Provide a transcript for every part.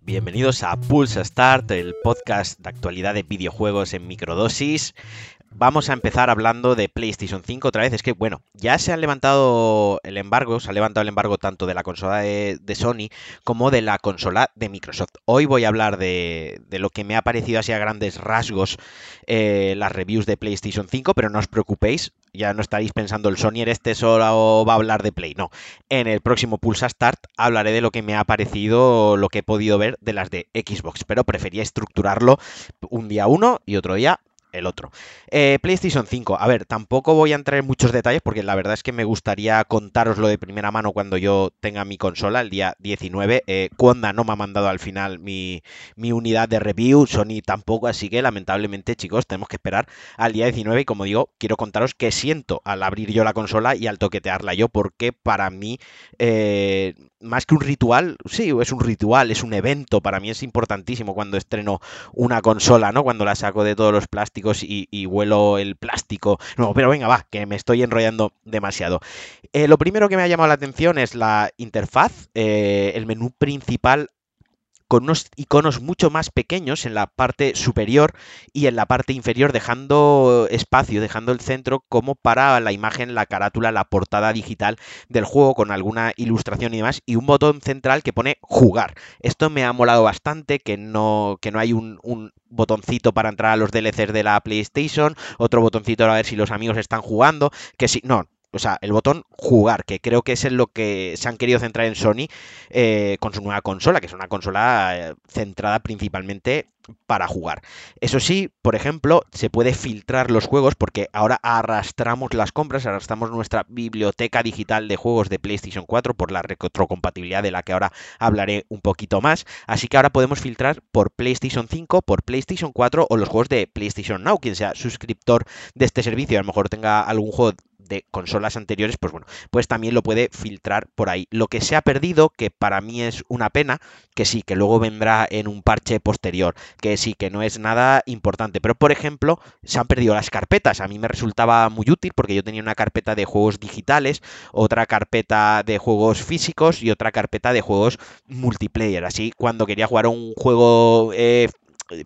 Bienvenidos a Pulse Start, el podcast de actualidad de videojuegos en microdosis. Vamos a empezar hablando de PlayStation 5 otra vez. Es que, bueno, ya se ha levantado el embargo, se ha levantado el embargo tanto de la consola de, Sony como de la consola de Microsoft. Hoy voy a hablar de, lo que me ha parecido así a grandes rasgos eh, las reviews de PlayStation 5, pero no os preocupéis, ya no estaréis pensando el Sony este solo va a hablar de Play. No, en el próximo Pulsa Start hablaré de lo que me ha parecido, lo que he podido ver de las de Xbox, pero prefería estructurarlo un día uno y otro día el otro. Eh, PlayStation 5, a ver, tampoco voy a entrar en muchos detalles porque la verdad es que me gustaría contaroslo de primera mano cuando yo tenga mi consola el día 19. Eh, no me ha mandado al final mi, mi, unidad de review, Sony tampoco, así que lamentablemente chicos tenemos que esperar al día 19 y como digo, quiero contaros qué siento al abrir yo la consola y al toquetearla yo porque para mí... Eh, más que un ritual, sí, es un ritual, es un evento, para mí es importantísimo cuando estreno una consola, ¿no? Cuando la saco de todos los plásticos y, y huelo el plástico. No, pero venga, va, que me estoy enrollando demasiado. Eh, lo primero que me ha llamado la atención es la interfaz, eh, el menú principal con unos iconos mucho más pequeños en la parte superior y en la parte inferior, dejando espacio, dejando el centro como para la imagen, la carátula, la portada digital del juego con alguna ilustración y demás, y un botón central que pone jugar. Esto me ha molado bastante, que no, que no hay un, botoncito para entrar a los DLCs de la PlayStation, otro botoncito para ver si los amigos están jugando, que si, no, o sea, el botón jugar, que creo que es en lo que se han querido centrar en Sony eh, con su nueva consola, que es una consola eh, centrada principalmente para jugar. Eso sí, por ejemplo, se puede filtrar los juegos porque ahora arrastramos las compras, arrastramos nuestra biblioteca digital de juegos de PlayStation 4 por la retrocompatibilidad de la que ahora hablaré un poquito más. Así que ahora podemos filtrar por PlayStation 5, por PlayStation 4 o los juegos de PlayStation Now. Quien sea suscriptor de este servicio, a lo mejor tenga algún juego de consolas anteriores, pues bueno, pues también lo puede filtrar por ahí. Lo que se ha perdido, que para mí es una pena, que sí, que luego vendrá en un parche posterior, que sí, que no es nada importante. Pero por ejemplo, se han perdido las carpetas. A mí me resultaba muy útil porque yo tenía una carpeta de juegos digitales, otra carpeta de juegos físicos y otra carpeta de juegos multiplayer. Así, cuando quería jugar un juego eh,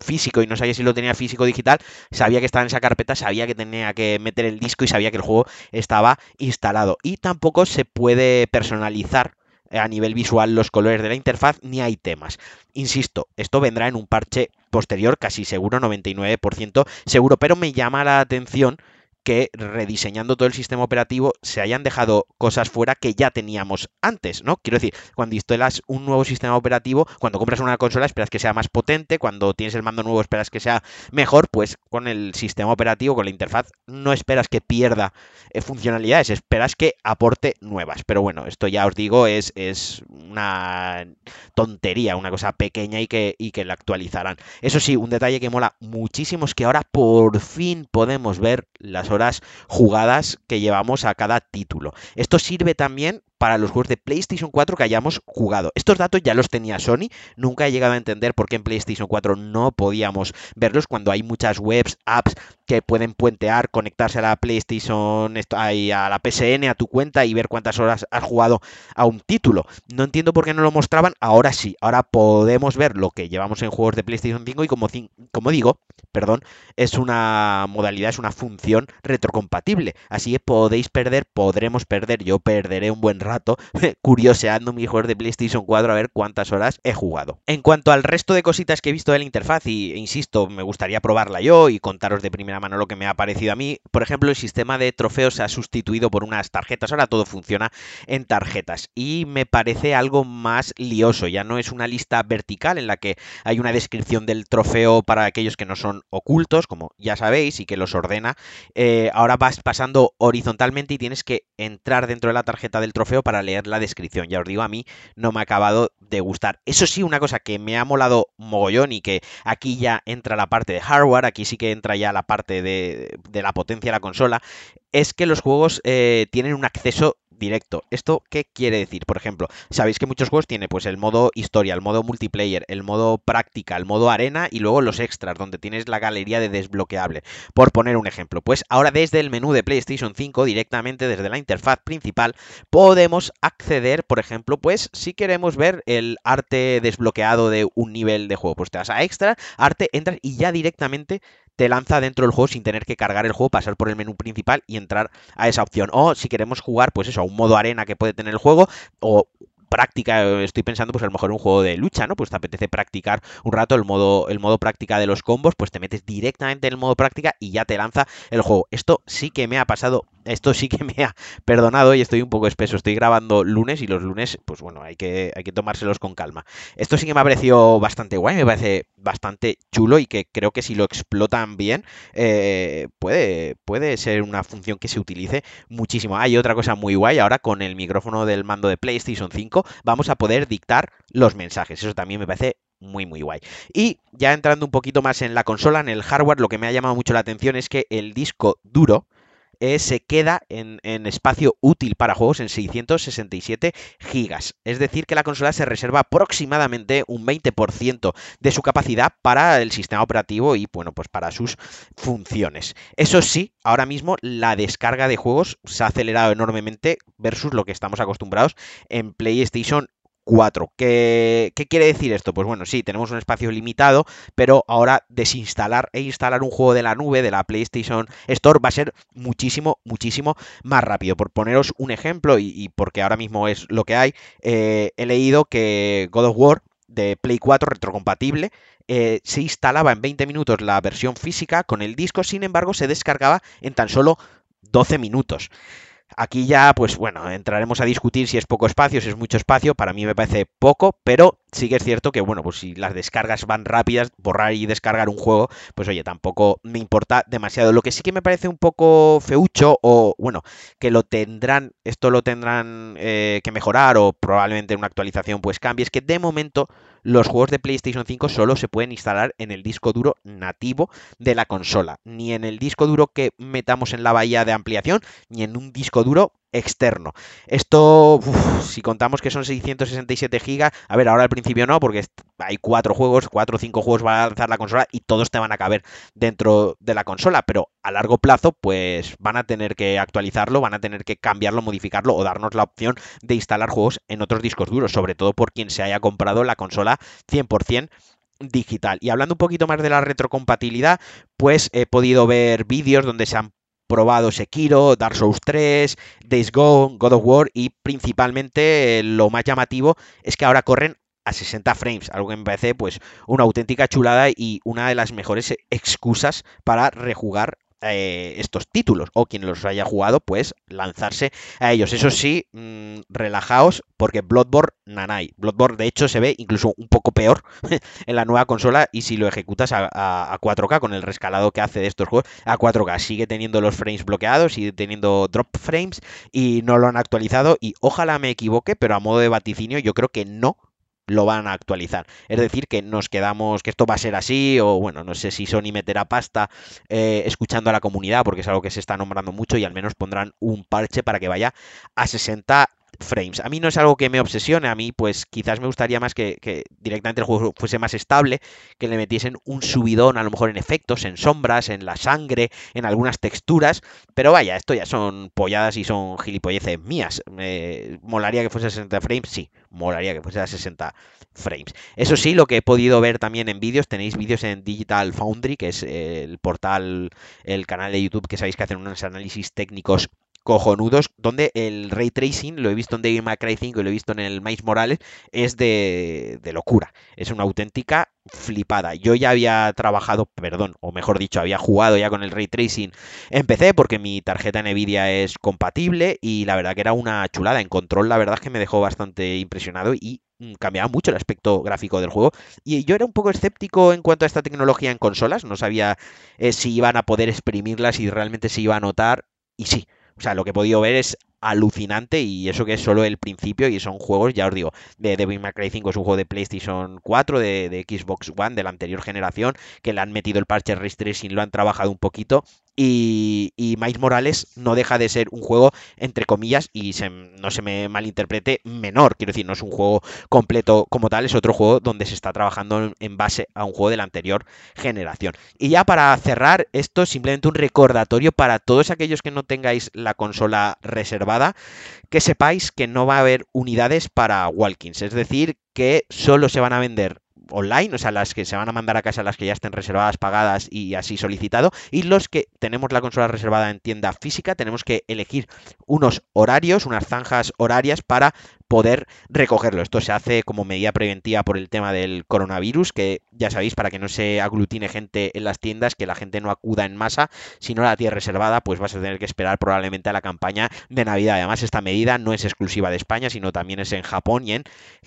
físico y no sabía si lo tenía físico o digital, sabía que estaba en esa carpeta, sabía que tenía que meter el disco y sabía que el juego estaba instalado. Y tampoco se puede personalizar a nivel visual los colores de la interfaz ni hay temas. Insisto, esto vendrá en un parche posterior, casi seguro, 99% seguro, pero me llama la atención que rediseñando todo el sistema operativo se hayan dejado cosas fuera que ya teníamos antes, ¿no? Quiero decir, cuando instalas un nuevo sistema operativo, cuando compras una consola esperas que sea más potente, cuando tienes el mando nuevo esperas que sea mejor, pues con el sistema operativo, con la interfaz, no esperas que pierda eh, funcionalidades, esperas que aporte nuevas. Pero bueno, esto ya os digo, es, es una tontería, una cosa pequeña y que, y que la actualizarán. Eso sí, un detalle que mola muchísimo es que ahora por fin podemos ver las jugadas que llevamos a cada título. Esto sirve también para los juegos de PlayStation 4 que hayamos jugado. Estos datos ya los tenía Sony, nunca he llegado a entender por qué en PlayStation 4 no podíamos verlos cuando hay muchas webs, apps que pueden puentear, conectarse a la PlayStation, a la PSN, a tu cuenta y ver cuántas horas has jugado a un título. No entiendo por qué no lo mostraban, ahora sí, ahora podemos ver lo que llevamos en juegos de PlayStation 5 y como, como digo, perdón, es una modalidad, es una función retrocompatible. Así que podéis perder, podremos perder, yo perderé un buen rato curioseando mi juego de PlayStation 4 a ver cuántas horas he jugado. En cuanto al resto de cositas que he visto de la interfaz, y e insisto, me gustaría probarla yo y contaros de primera mano lo que me ha parecido a mí. Por ejemplo, el sistema de trofeos se ha sustituido por unas tarjetas, ahora todo funciona en tarjetas y me parece algo más lioso, ya no es una lista vertical en la que hay una descripción del trofeo para aquellos que no son ocultos, como ya sabéis, y que los ordena. Eh, ahora vas pasando horizontalmente y tienes que entrar dentro de la tarjeta del trofeo para leer la descripción. Ya os digo, a mí no me ha acabado de gustar. Eso sí, una cosa que me ha molado mogollón y que aquí ya entra la parte de hardware, aquí sí que entra ya la parte de, de la potencia de la consola, es que los juegos eh, tienen un acceso directo. ¿Esto qué quiere decir? Por ejemplo, sabéis que muchos juegos tienen pues el modo historia, el modo multiplayer, el modo práctica, el modo arena y luego los extras, donde tienes la galería de desbloqueable. Por poner un ejemplo, pues ahora desde el menú de PlayStation 5, directamente desde la interfaz principal, podemos acceder, por ejemplo, pues si queremos ver el arte desbloqueado de un nivel de juego, pues te vas a extra, arte, entras y ya directamente te lanza dentro del juego sin tener que cargar el juego, pasar por el menú principal y entrar a esa opción. O si queremos jugar, pues eso, a un modo arena que puede tener el juego, o práctica, estoy pensando pues a lo mejor un juego de lucha, ¿no? Pues te apetece practicar un rato el modo, el modo práctica de los combos, pues te metes directamente en el modo práctica y ya te lanza el juego. Esto sí que me ha pasado esto sí que me ha perdonado y estoy un poco espeso. Estoy grabando lunes y los lunes, pues bueno, hay que, hay que tomárselos con calma. Esto sí que me ha parecido bastante guay, me parece bastante chulo y que creo que si lo explotan bien, eh, puede, puede ser una función que se utilice muchísimo. Hay otra cosa muy guay, ahora con el micrófono del mando de PlayStation 5 vamos a poder dictar los mensajes. Eso también me parece muy muy guay. Y ya entrando un poquito más en la consola, en el hardware, lo que me ha llamado mucho la atención es que el disco duro eh, se queda en, espacio útil para juegos en 667 gigas. Es decir, que la consola se reserva aproximadamente un 20% de su capacidad para el sistema operativo y, bueno, pues para sus funciones. Eso sí, ahora mismo la descarga de juegos se ha acelerado enormemente versus lo que estamos acostumbrados en PlayStation 4. ¿Qué, quiere decir esto? Pues bueno, sí, tenemos un espacio limitado, pero ahora desinstalar e instalar un juego de la nube, de la PlayStation Store, va a ser muchísimo, muchísimo más rápido. Por poneros un ejemplo, y, porque ahora mismo es lo que hay, eh, he leído que God of War de Play 4 retrocompatible eh, se instalaba en 20 minutos la versión física con el disco, sin embargo se descargaba en tan solo 12 minutos. Aquí ya, pues bueno, entraremos a discutir si es poco espacio, si es mucho espacio. Para mí me parece poco, pero sí que es cierto que, bueno, pues si las descargas van rápidas, borrar y descargar un juego, pues oye, tampoco me importa demasiado. Lo que sí que me parece un poco feucho, o bueno, que lo tendrán, esto lo tendrán eh, que mejorar, o probablemente en una actualización pues cambie, es que de momento los juegos de PlayStation 5 solo se pueden instalar en el disco duro nativo de la consola, ni en el disco duro que metamos en la bahía de ampliación, ni en un disco duro externo. Esto, si contamos que son 667 gigas, a ver, ahora al principio no, porque hay cuatro juegos, cuatro o cinco juegos va a lanzar la consola y todos te van a caber dentro de la consola, pero a largo plazo, pues van a tener que actualizarlo, van a tener que cambiarlo, modificarlo o darnos la opción de instalar juegos en otros discos duros, sobre todo por quien se haya comprado la consola 100% digital. Y hablando un poquito más de la retrocompatibilidad, pues he podido ver vídeos donde se han probado Sekiro, Dark Souls 3, Days Gone, God of War y principalmente eh, lo más llamativo es que ahora corren a 60 frames, algo que me parece pues una auténtica chulada y una de las mejores excusas para rejugar eh, estos títulos o quien los haya jugado pues lanzarse a ellos. Eso sí mm, relajaos porque Bloodborne nanay. Bloodborne de hecho se ve incluso un poco peor en la nueva consola y si lo ejecutas a, a, 4K con el rescalado que hace de estos juegos a 4K sigue teniendo los frames bloqueados sigue teniendo drop frames y no lo han actualizado y ojalá me equivoque pero a modo de vaticinio yo creo que no lo van a actualizar. Es decir, que nos quedamos, que esto va a ser así, o bueno, no sé si Sony meterá pasta eh, escuchando a la comunidad, porque es algo que se está nombrando mucho y al menos pondrán un parche para que vaya a 60 frames. A mí no es algo que me obsesione, a mí pues quizás me gustaría más que, directamente el juego fuese más estable, que le metiesen un subidón a lo mejor en efectos, en sombras, en la sangre, en algunas texturas, pero vaya, esto ya son polladas y son gilipolleces mías. Me molaría que fuese a 60 frames, sí, molaría que fuese a 60 frames. Eso sí, lo que he podido ver también en vídeos, tenéis vídeos en Digital Foundry, que es el portal, el canal de YouTube que sabéis que hacen unos análisis técnicos cojonudos, donde el ray tracing, lo he visto en David May 5 y lo he visto en el Miles Morales, es de, locura. Es una auténtica flipada. Yo ya había trabajado, perdón, o mejor dicho, había jugado ya con el ray tracing en PC porque mi tarjeta Nvidia es compatible y la verdad que era una chulada. En control, la verdad es que me dejó bastante impresionado y mm, cambiaba mucho el aspecto gráfico del juego. Y yo era un poco escéptico en cuanto a esta tecnología en consolas. No sabía eh, si iban a poder exprimirlas y realmente se iba a notar. Y sí, o sea, lo que he podido ver es alucinante y eso que es solo el principio y son juegos, ya os digo, de Devil May Cry 5 es un juego de PlayStation 4, de, Xbox One, de la anterior generación, que le han metido el parche Ray Tracing, lo han trabajado un poquito y, y Morales no deja de ser un juego, entre comillas, y no se me malinterprete, menor. Quiero decir, no es un juego completo como tal, es otro juego donde se está trabajando en base a un juego de la anterior generación. Y ya para cerrar, esto es simplemente un recordatorio para todos aquellos que no tengáis la consola reservada, que sepáis que no va a haber unidades para Walkins. Es decir, que solo se van a vender online, o sea, las que se van a mandar a casa, las que ya estén reservadas, pagadas y así solicitado, y los que tenemos la consola reservada en tienda física, tenemos que elegir unos horarios, unas zanjas horarias para poder recogerlo. Esto se hace como medida preventiva por el tema del coronavirus, que ya sabéis, para que no se aglutine gente en las tiendas, que la gente no acuda en masa, si no la tienes reservada, pues vas a tener que esperar probablemente a la campaña de Navidad. Además, esta medida no es exclusiva de España, sino también es en Japón y en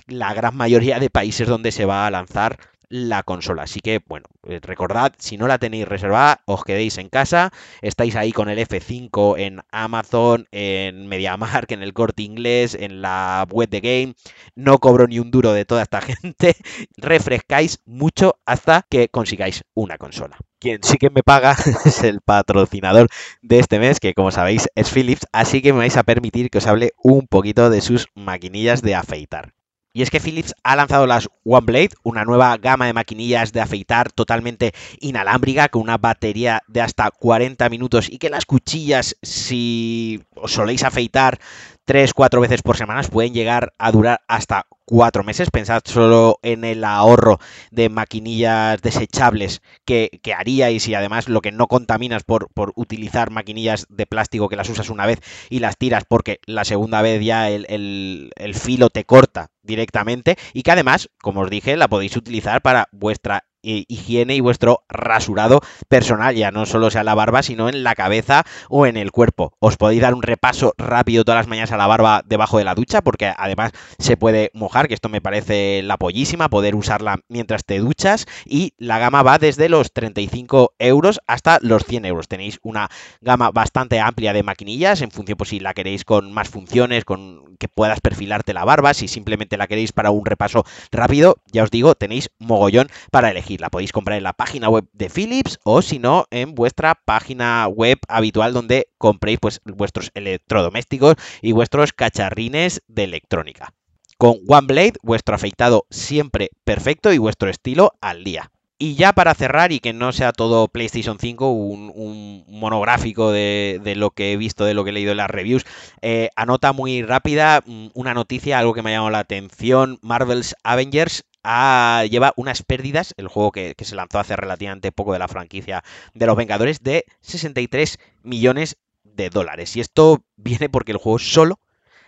la gran mayoría de países donde se va a lanzar la consola. Así que, bueno, eh, recordad, si no la tenéis reservada, os quedéis en casa, estáis ahí con el F5 en Amazon, en MediaMark, en el corte inglés, en la web de Game, no cobro ni un duro de toda esta gente, refrescáis mucho hasta que consigáis una consola. Quien sí que me paga es el patrocinador de este mes, que como sabéis es Philips, así que me vais a permitir que os hable un poquito de sus maquinillas de afeitar. Y es que Philips ha lanzado las OneBlade, una nueva gama de maquinillas de afeitar totalmente inalámbrica, con una batería de hasta 40 minutos y que las cuchillas, si os soléis afeitar 3, 4 veces por semana, pueden llegar a durar hasta 4 meses. Pensad solo en el ahorro de maquinillas desechables que, haríais y además lo que no contaminas por, por, utilizar maquinillas de plástico que las usas una vez y las tiras porque la segunda vez ya el, el filo te corta directamente y que además, como os dije, la podéis utilizar para vuestra higiene y vuestro rasurado personal, ya no solo sea la barba, sino en la cabeza o en el cuerpo. Os podéis dar un repaso rápido todas las mañanas a la barba debajo de la ducha, porque además se puede mojar, que esto me parece la pollísima, poder usarla mientras te duchas, y la gama va desde los 35 euros hasta los 100 euros. Tenéis una gama bastante amplia de maquinillas, en función, pues si la queréis con más funciones, con que puedas perfilarte la barba, si simplemente la queréis para un repaso rápido, ya os digo, tenéis mogollón para elegir. La podéis comprar en la página web de Philips o si no en vuestra página web habitual donde compréis pues, vuestros electrodomésticos y vuestros cacharrines de electrónica. Con OneBlade, vuestro afeitado siempre perfecto y vuestro estilo al día. Y ya para cerrar y que no sea todo PlayStation 5, un, monográfico de, lo que he visto, de lo que he leído en las reviews, eh, anota muy rápida mm, una noticia, algo que me ha llamado la atención, Marvel's Avengers lleva unas pérdidas, el juego que, se lanzó hace relativamente poco de la franquicia de los Vengadores, de 63 millones de dólares. Y esto viene porque el juego solo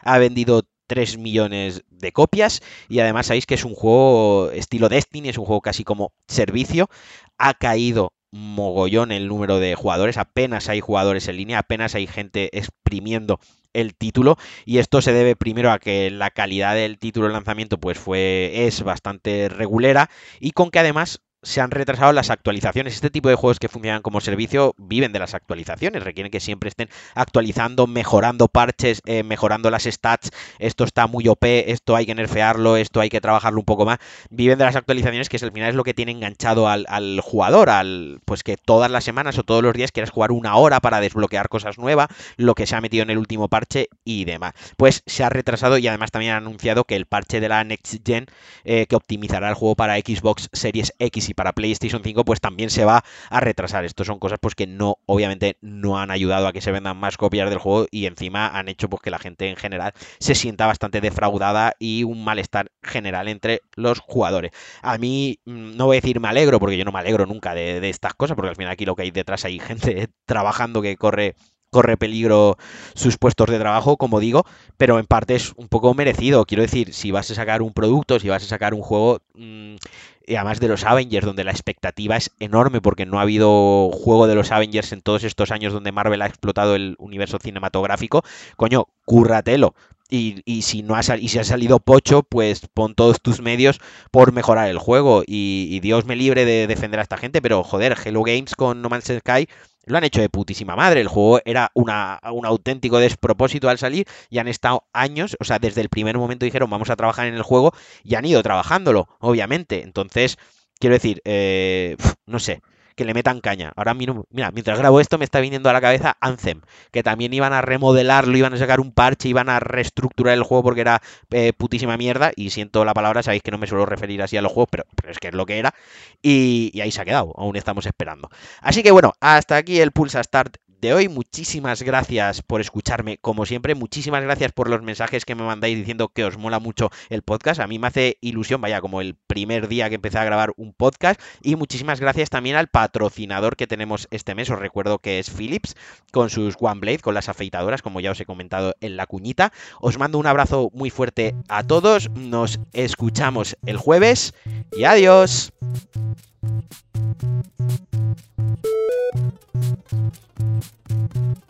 ha vendido 3 millones de copias y además sabéis que es un juego estilo Destiny, es un juego casi como servicio. Ha caído mogollón el número de jugadores, apenas hay jugadores en línea, apenas hay gente exprimiendo el título y esto se debe primero a que la calidad del título de lanzamiento pues fue es bastante regulera y con que además se han retrasado las actualizaciones. Este tipo de juegos que funcionan como servicio viven de las actualizaciones, requieren que siempre estén actualizando, mejorando parches, eh, mejorando las stats. Esto está muy OP, esto hay que nerfearlo, esto hay que trabajarlo un poco más. Viven de las actualizaciones, que es, al final es lo que tiene enganchado al, jugador, al pues que todas las semanas o todos los días quieras jugar una hora para desbloquear cosas nuevas, lo que se ha metido en el último parche y demás. Pues se ha retrasado y además también han anunciado que el parche de la Next Gen eh, que optimizará el juego para Xbox Series X y para PlayStation 5 pues también se va a retrasar. Esto son cosas pues que no, obviamente no han ayudado a que se vendan más copias del juego y encima han hecho pues que la gente en general se sienta bastante defraudada y un malestar general entre los jugadores. A mí mm, no voy a decir me alegro porque yo no me alegro nunca de, de estas cosas porque al final aquí lo que hay detrás hay gente trabajando que corre corre peligro sus puestos de trabajo, como digo, pero en parte es un poco merecido. Quiero decir, si vas a sacar un producto, si vas a sacar un juego, mm, además de los Avengers, donde la expectativa es enorme, porque no ha habido juego de los Avengers en todos estos años donde Marvel ha explotado el universo cinematográfico, coño, cúrratelo. Y, y, si no ha y si ha salido pocho, pues pon todos tus medios por mejorar el juego. Y, y Dios me libre de defender a esta gente, pero joder, Hello Games con No Man's Sky lo han hecho de putísima madre. El juego era una, un auténtico despropósito al salir y han estado años, o sea, desde el primer momento dijeron vamos a trabajar en el juego y han ido trabajándolo, obviamente. Entonces, quiero decir, eh, no sé que le metan caña. Ahora mira, mientras grabo esto me está viniendo a la cabeza Anthem, que también iban a remodelarlo, iban a sacar un parche, iban a reestructurar el juego porque era eh, putísima mierda. Y siento la palabra, sabéis que no me suelo referir así a los juegos, pero, es que es lo que era. Y, y, ahí se ha quedado, aún estamos esperando. Así que bueno, hasta aquí el Pulsa Start de hoy. Muchísimas gracias por escucharme, como siempre. Muchísimas gracias por los mensajes que me mandáis diciendo que os mola mucho el podcast. A mí me hace ilusión, vaya, como el primer día que empecé a grabar un podcast. Y muchísimas gracias también al patrocinador que tenemos este mes. Os recuerdo que es Philips, con sus OneBlade, con las afeitadoras, como ya os he comentado en la cuñita. Os mando un abrazo muy fuerte a todos. Nos escuchamos el jueves y adiós. Thank you.